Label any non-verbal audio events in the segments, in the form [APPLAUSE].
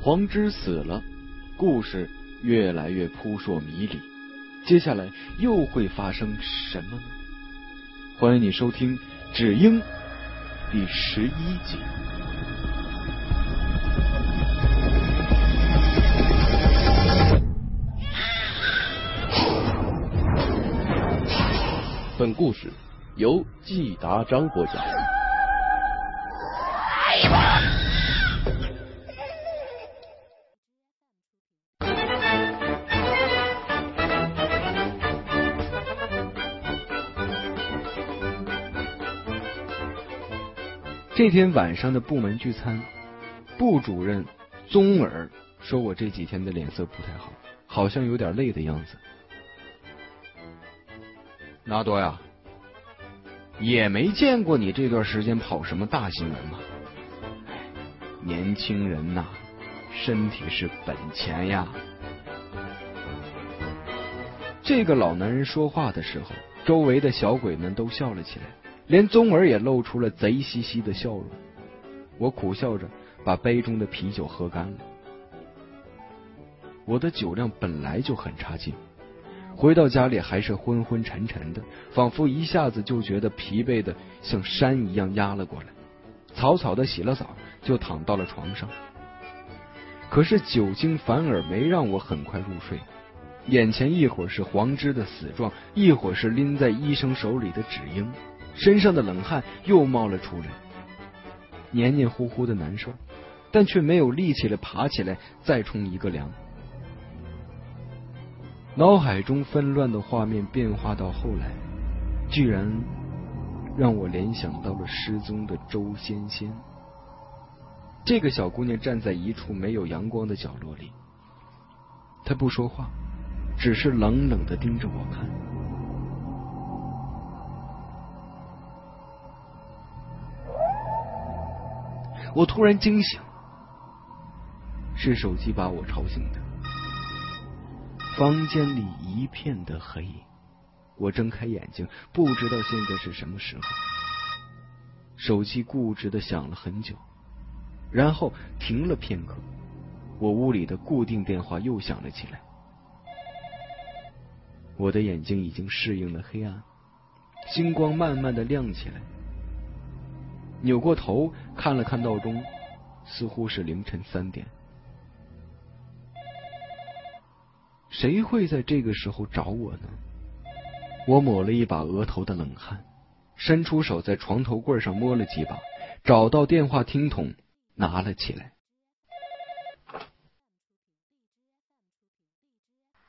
黄之死了，故事越来越扑朔迷离。接下来又会发生什么呢？欢迎你收听《只因》第十一集。本故事由季达章播讲。这天晚上的部门聚餐，部主任宗尔说我这几天的脸色不太好，好像有点累的样子。纳多呀，也没见过你这段时间跑什么大新闻嘛。年轻人呐，身体是本钱呀。这个老男人说话的时候，周围的小鬼们都笑了起来。连宗儿也露出了贼兮兮的笑容。我苦笑着把杯中的啤酒喝干了。我的酒量本来就很差劲，回到家里还是昏昏沉沉的，仿佛一下子就觉得疲惫的像山一样压了过来。草草的洗了澡，就躺到了床上。可是酒精反而没让我很快入睡，眼前一会儿是黄芝的死状，一会儿是拎在医生手里的纸鹰。身上的冷汗又冒了出来，黏黏糊糊的难受，但却没有力气了爬起来再冲一个凉。脑海中纷乱的画面变化到后来，居然让我联想到了失踪的周仙仙。这个小姑娘站在一处没有阳光的角落里，她不说话，只是冷冷的盯着我看。我突然惊醒，是手机把我吵醒的。房间里一片的黑，我睁开眼睛，不知道现在是什么时候。手机固执的响了很久，然后停了片刻。我屋里的固定电话又响了起来。我的眼睛已经适应了黑暗，星光慢慢的亮起来。扭过头看了看闹钟，似乎是凌晨三点。谁会在这个时候找我呢？我抹了一把额头的冷汗，伸出手在床头柜上摸了几把，找到电话听筒，拿了起来。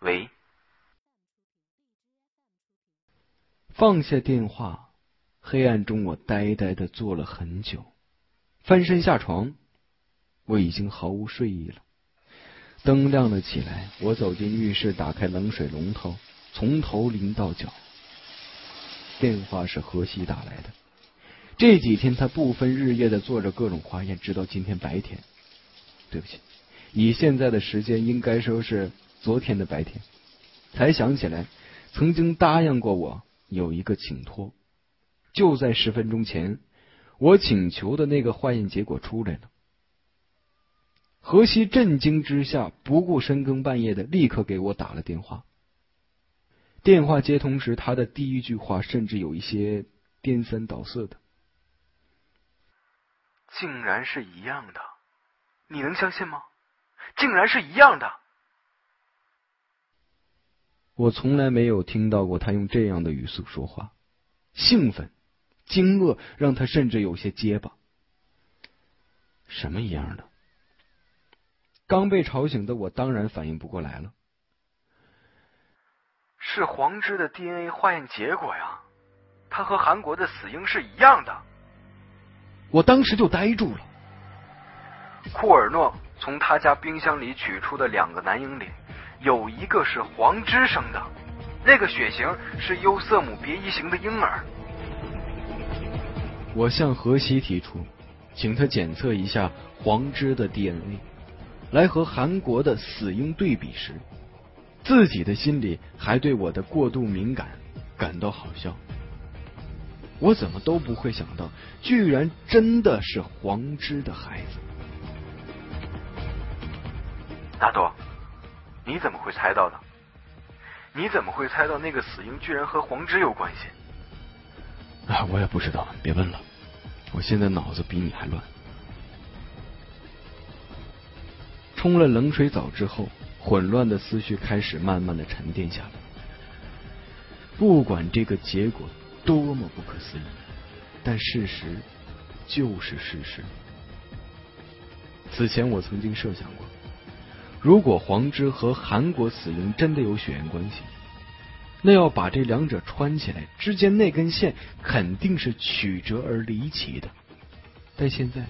喂，放下电话。黑暗中，我呆呆的坐了很久，翻身下床，我已经毫无睡意了。灯亮了起来，我走进浴室，打开冷水龙头，从头淋到脚。电话是何西打来的，这几天他不分日夜的做着各种化验，直到今天白天。对不起，以现在的时间，应该说是昨天的白天，才想起来曾经答应过我有一个请托。就在十分钟前，我请求的那个化验结果出来了。何西震惊之下，不顾深更半夜的，立刻给我打了电话。电话接通时，他的第一句话甚至有一些颠三倒四的，竟然是一样的，你能相信吗？竟然是一样的！我从来没有听到过他用这样的语速说话，兴奋。惊愕让他甚至有些结巴。什么一样的？刚被吵醒的我当然反应不过来了。是黄芝的 DNA 化验结果呀，他和韩国的死婴是一样的。我当时就呆住了。库尔诺从他家冰箱里取出的两个男婴里，有一个是黄芝生的，那个血型是优色姆别一型的婴儿。我向何西提出，请他检测一下黄芝的 DNA，来和韩国的死婴对比时，自己的心里还对我的过度敏感感到好笑。我怎么都不会想到，居然真的是黄芝的孩子。大多，你怎么会猜到的？你怎么会猜到那个死婴居然和黄之有关系？啊，我也不知道，别问了。我现在脑子比你还乱。冲了冷水澡之后，混乱的思绪开始慢慢的沉淀下来。不管这个结果多么不可思议，但事实就是事实。此前我曾经设想过，如果黄之和韩国死婴真的有血缘关系。那要把这两者穿起来，之间那根线肯定是曲折而离奇的。但现在，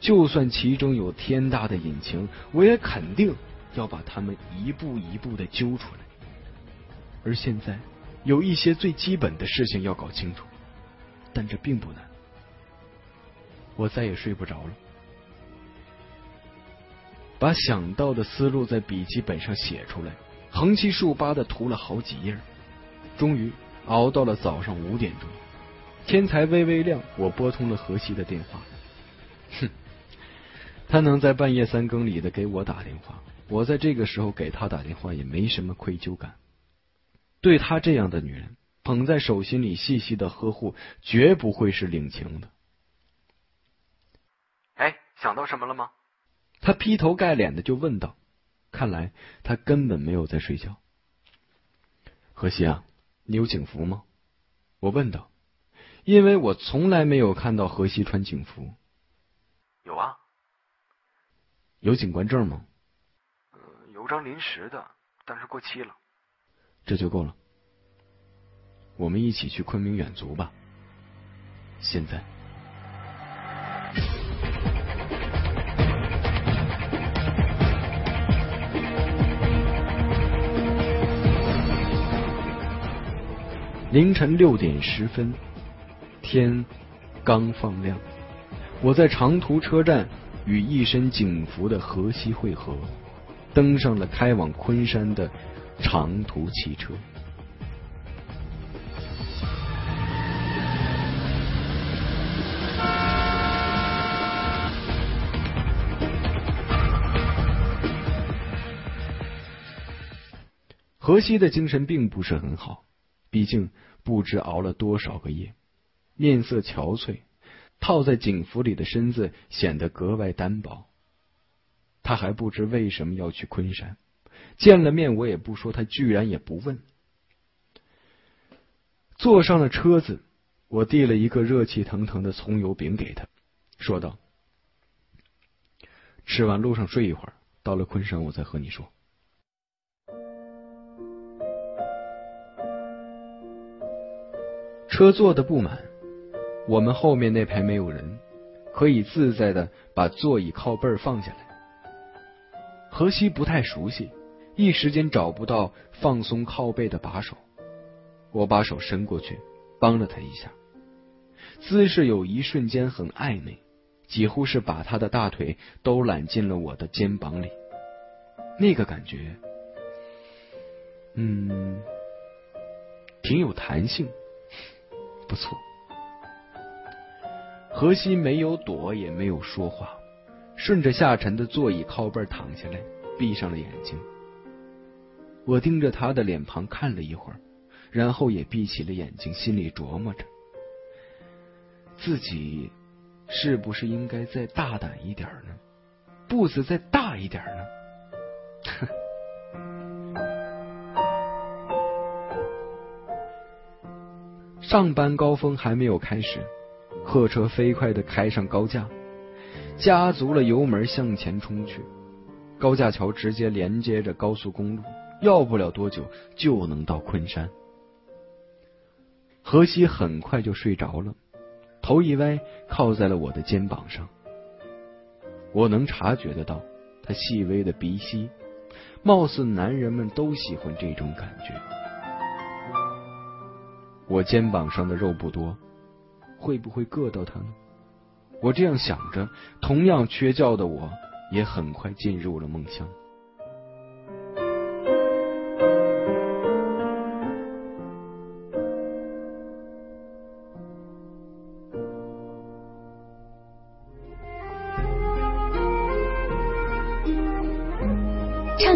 就算其中有天大的隐情，我也肯定要把他们一步一步的揪出来。而现在，有一些最基本的事情要搞清楚，但这并不难。我再也睡不着了，把想到的思路在笔记本上写出来，横七竖八的涂了好几页。终于熬到了早上五点钟，天才微微亮，我拨通了何西的电话。哼，他能在半夜三更里的给我打电话，我在这个时候给他打电话也没什么愧疚感。对他这样的女人，捧在手心里细细的呵护，绝不会是领情的。哎，想到什么了吗？他劈头盖脸的就问道。看来他根本没有在睡觉。何西啊。你有警服吗？我问道，因为我从来没有看到何西穿警服。有啊，有警官证吗？呃有张临时的，但是过期了。这就够了。我们一起去昆明远足吧。现在。凌晨六点十分，天刚放亮，我在长途车站与一身警服的河西汇合，登上了开往昆山的长途汽车。河西的精神并不是很好。毕竟不知熬了多少个夜，面色憔悴，套在警服里的身子显得格外单薄。他还不知为什么要去昆山，见了面我也不说，他居然也不问。坐上了车子，我递了一个热气腾腾的葱油饼给他，说道：“吃完路上睡一会儿，到了昆山我再和你说。”车坐的不满，我们后面那排没有人，可以自在的把座椅靠背放下来。何西不太熟悉，一时间找不到放松靠背的把手，我把手伸过去帮了他一下，姿势有一瞬间很暧昧，几乎是把他的大腿都揽进了我的肩膀里，那个感觉，嗯，挺有弹性。不错，何西没有躲，也没有说话，顺着下沉的座椅靠背躺下来，闭上了眼睛。我盯着他的脸庞看了一会儿，然后也闭起了眼睛，心里琢磨着，自己是不是应该再大胆一点呢？步子再大一点呢？哼 [LAUGHS] 上班高峰还没有开始，客车飞快的开上高架，加足了油门向前冲去。高架桥直接连接着高速公路，要不了多久就能到昆山。何西很快就睡着了，头一歪靠在了我的肩膀上。我能察觉得到他细微的鼻息，貌似男人们都喜欢这种感觉。我肩膀上的肉不多，会不会硌到他呢？我这样想着，同样缺觉的我也很快进入了梦乡。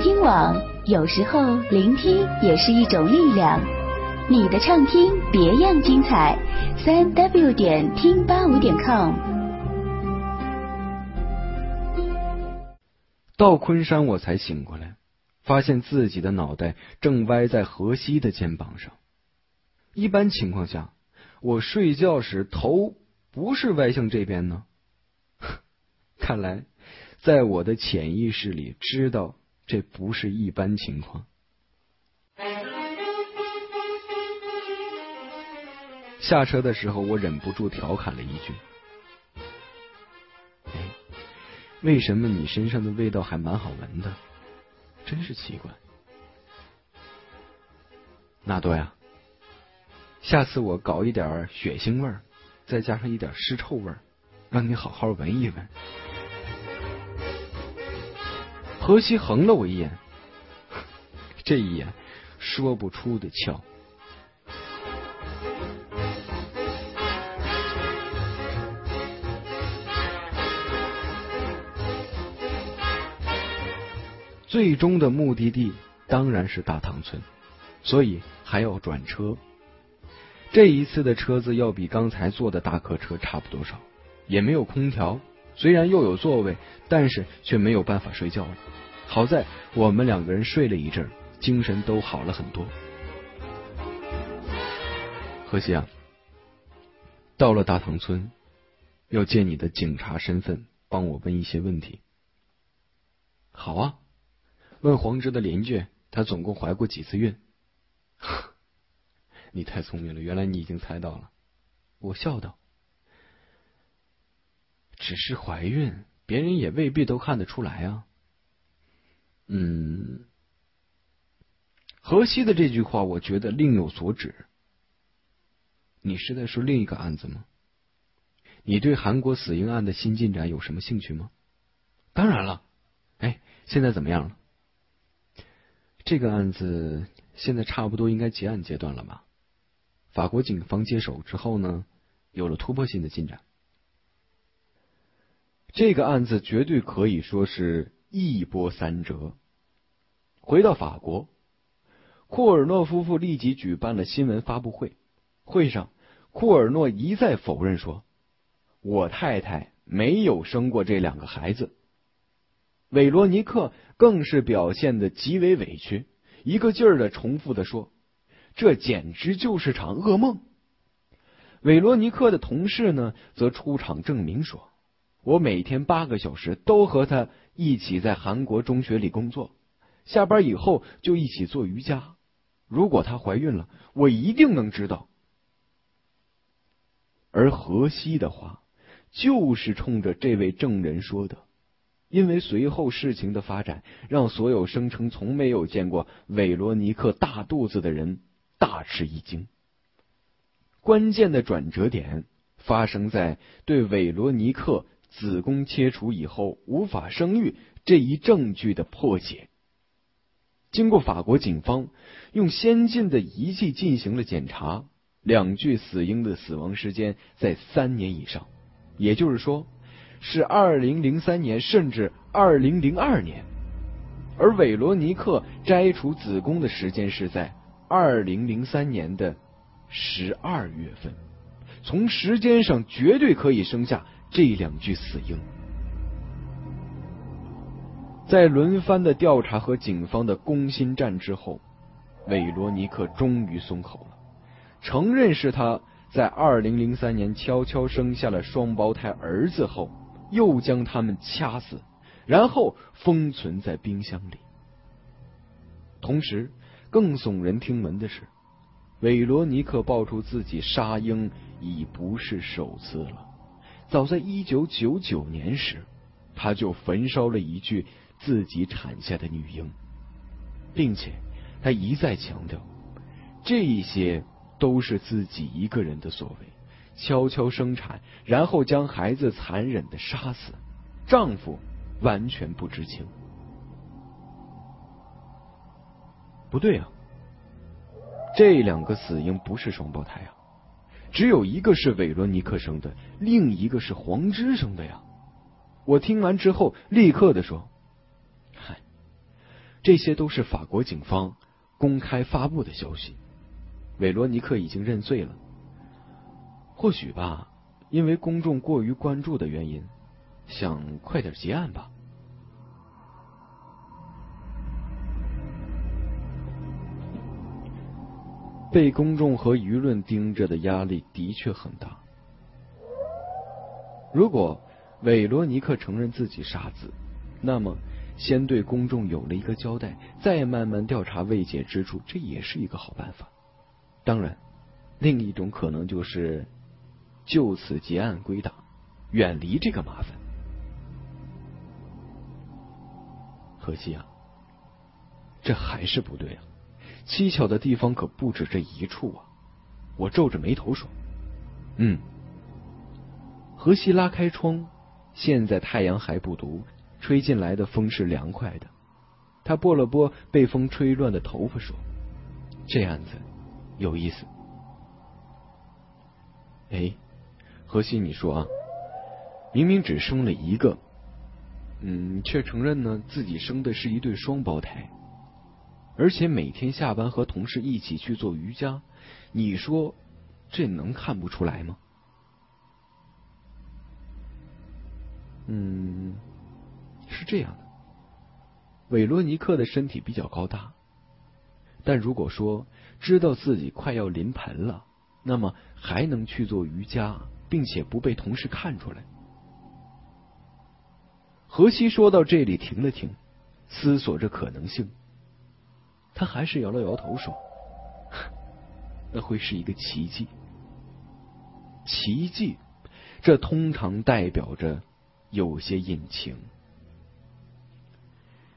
听网，有时候聆听也是一种力量。你的畅听别样精彩，三 w 点听八五点 com。到昆山我才醒过来，发现自己的脑袋正歪在河西的肩膀上。一般情况下，我睡觉时头不是歪向这边呢。[LAUGHS] 看来，在我的潜意识里知道这不是一般情况。下车的时候，我忍不住调侃了一句：“哎，为什么你身上的味道还蛮好闻的？真是奇怪。”纳多呀，下次我搞一点血腥味儿，再加上一点尸臭味儿，让你好好闻一闻。荷西横了我一眼，[LAUGHS] 这一眼说不出的俏。最终的目的地当然是大塘村，所以还要转车。这一次的车子要比刚才坐的大客车差不多少，也没有空调，虽然又有座位，但是却没有办法睡觉了。好在我们两个人睡了一阵，精神都好了很多。荷西啊，到了大塘村，要借你的警察身份帮我问一些问题。好啊。问黄芝的邻居，他总共怀过几次孕？[LAUGHS] 你太聪明了，原来你已经猜到了。我笑道：“只是怀孕，别人也未必都看得出来啊。”嗯，荷西的这句话，我觉得另有所指。你是在说另一个案子吗？你对韩国死婴案的新进展有什么兴趣吗？当然了。哎，现在怎么样了？这个案子现在差不多应该结案阶段了吧？法国警方接手之后呢，有了突破性的进展。这个案子绝对可以说是一波三折。回到法国，库尔诺夫妇立即举办了新闻发布会。会上，库尔诺一再否认说：“我太太没有生过这两个孩子。”韦罗尼克更是表现的极为委屈，一个劲儿的重复的说：“这简直就是场噩梦。”韦罗尼克的同事呢，则出场证明说：“我每天八个小时都和他一起在韩国中学里工作，下班以后就一起做瑜伽。如果她怀孕了，我一定能知道。”而荷西的话，就是冲着这位证人说的。因为随后事情的发展，让所有声称从没有见过韦罗尼克大肚子的人大吃一惊。关键的转折点发生在对韦罗尼克子宫切除以后无法生育这一证据的破解。经过法国警方用先进的仪器进行了检查，两具死婴的死亡时间在三年以上，也就是说。是二零零三年，甚至二零零二年，而韦罗尼克摘除子宫的时间是在二零零三年的十二月份，从时间上绝对可以生下这两具死婴。在轮番的调查和警方的攻心战之后，韦罗尼克终于松口了，承认是他在二零零三年悄悄生下了双胞胎儿子后。又将他们掐死，然后封存在冰箱里。同时，更耸人听闻的是，韦罗尼克爆出自己杀婴已不是首次了。早在一九九九年时，他就焚烧了一具自己产下的女婴，并且他一再强调，这些都是自己一个人的所为。悄悄生产，然后将孩子残忍的杀死，丈夫完全不知情。不对啊，这两个死婴不是双胞胎啊，只有一个是韦罗尼克生的，另一个是黄之生的呀。我听完之后，立刻的说：“嗨，这些都是法国警方公开发布的消息。韦罗尼克已经认罪了，或许吧，因为公众过于关注的原因，想快点结案吧。被公众和舆论盯着的压力的确很大。如果韦罗尼克承认自己杀子，那么先对公众有了一个交代，再慢慢调查未解之处，这也是一个好办法。当然，另一种可能就是就此结案归档，远离这个麻烦。可惜啊，这还是不对啊！蹊跷的地方可不止这一处啊！我皱着眉头说：“嗯。”荷西拉开窗，现在太阳还不毒，吹进来的风是凉快的。他拨了拨被风吹乱的头发，说：“这案子。”有意思，哎，何西，你说啊，明明只生了一个，嗯，却承认呢自己生的是一对双胞胎，而且每天下班和同事一起去做瑜伽，你说这能看不出来吗？嗯，是这样的，韦罗尼克的身体比较高大，但如果说。知道自己快要临盆了，那么还能去做瑜伽，并且不被同事看出来。何西说到这里停了停，思索着可能性。他还是摇了摇头说：“ [LAUGHS] 那会是一个奇迹。奇迹，这通常代表着有些隐情。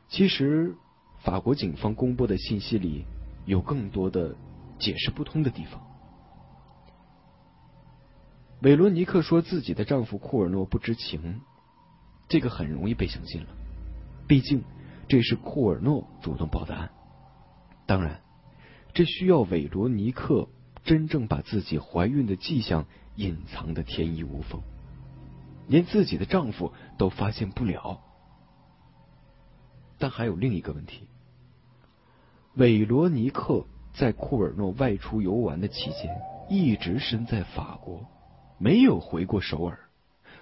其实，法国警方公布的信息里。”有更多的解释不通的地方。韦罗尼克说自己的丈夫库尔诺不知情，这个很容易被相信了。毕竟这是库尔诺主动报的案。当然，这需要韦罗尼克真正把自己怀孕的迹象隐藏的天衣无缝，连自己的丈夫都发现不了。但还有另一个问题。韦罗尼克在库尔诺外出游玩的期间，一直身在法国，没有回过首尔，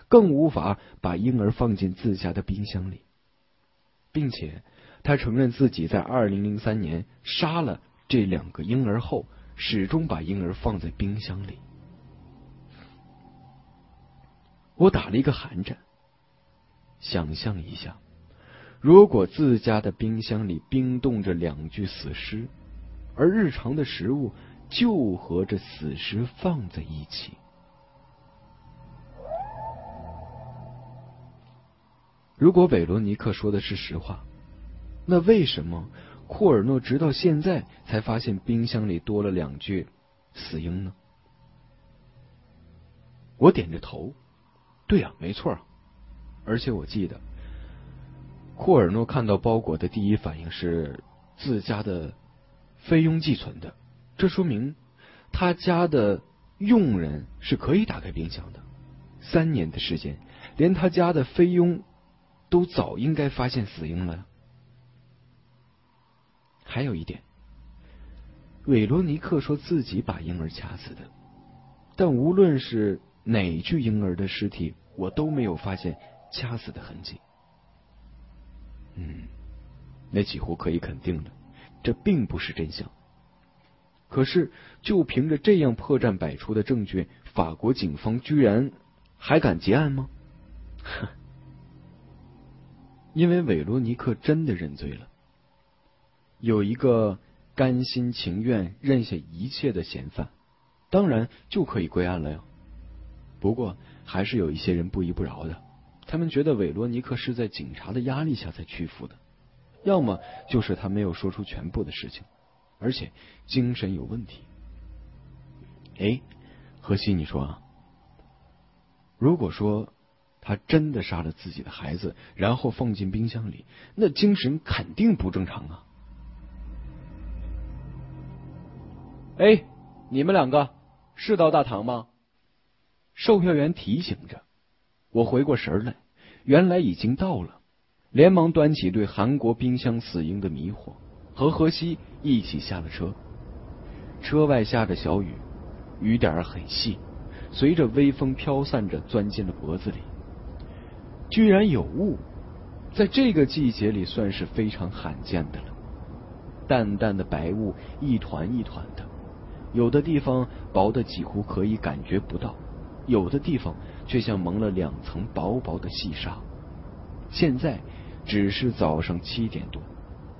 更无法把婴儿放进自家的冰箱里，并且他承认自己在二零零三年杀了这两个婴儿后，始终把婴儿放在冰箱里。我打了一个寒颤，想象一下。如果自家的冰箱里冰冻着两具死尸，而日常的食物就和这死尸放在一起，如果韦罗尼克说的是实话，那为什么库尔诺直到现在才发现冰箱里多了两具死婴呢？我点着头，对呀，没错，而且我记得。库尔诺看到包裹的第一反应是自家的菲佣寄存的，这说明他家的佣人是可以打开冰箱的。三年的时间，连他家的菲佣都早应该发现死婴了。还有一点，韦罗尼克说自己把婴儿掐死的，但无论是哪具婴儿的尸体，我都没有发现掐死的痕迹。嗯，那几乎可以肯定了，这并不是真相。可是，就凭着这样破绽百出的证据，法国警方居然还敢结案吗？哼 [LAUGHS] 因为韦罗尼克真的认罪了。有一个甘心情愿认下一切的嫌犯，当然就可以归案了呀。不过，还是有一些人不依不饶的。他们觉得韦罗尼克是在警察的压力下才屈服的，要么就是他没有说出全部的事情，而且精神有问题。哎，何西，你说啊？如果说他真的杀了自己的孩子，然后放进冰箱里，那精神肯定不正常啊！哎，你们两个是到大堂吗？售票员提醒着。我回过神来，原来已经到了。连忙端起对韩国冰箱死婴的迷惑，和何西一起下了车。车外下着小雨，雨点很细，随着微风飘散着，钻进了脖子里。居然有雾，在这个季节里算是非常罕见的了。淡淡的白雾，一团一团的，有的地方薄的几乎可以感觉不到，有的地方却像蒙了两层薄薄的细纱。现在只是早上七点多，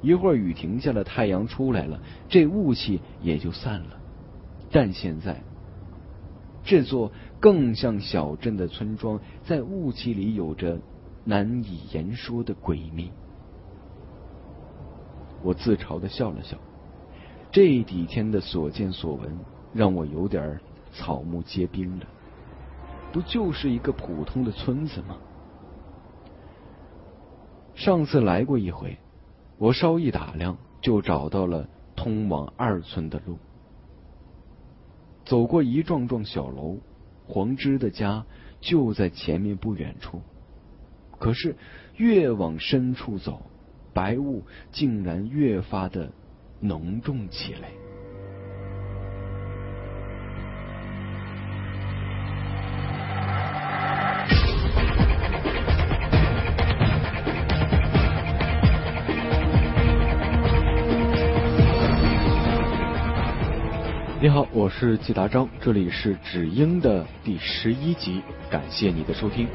一会儿雨停下了，太阳出来了，这雾气也就散了。但现在，这座更像小镇的村庄，在雾气里有着难以言说的诡秘。我自嘲的笑了笑，这几天的所见所闻让我有点草木皆兵了。不就是一个普通的村子吗？上次来过一回，我稍一打量就找到了通往二村的路。走过一幢幢小楼，黄之的家就在前面不远处。可是越往深处走，白雾竟然越发的浓重起来。你好，我是季达章，这里是《只鹰》的第十一集，感谢你的收听。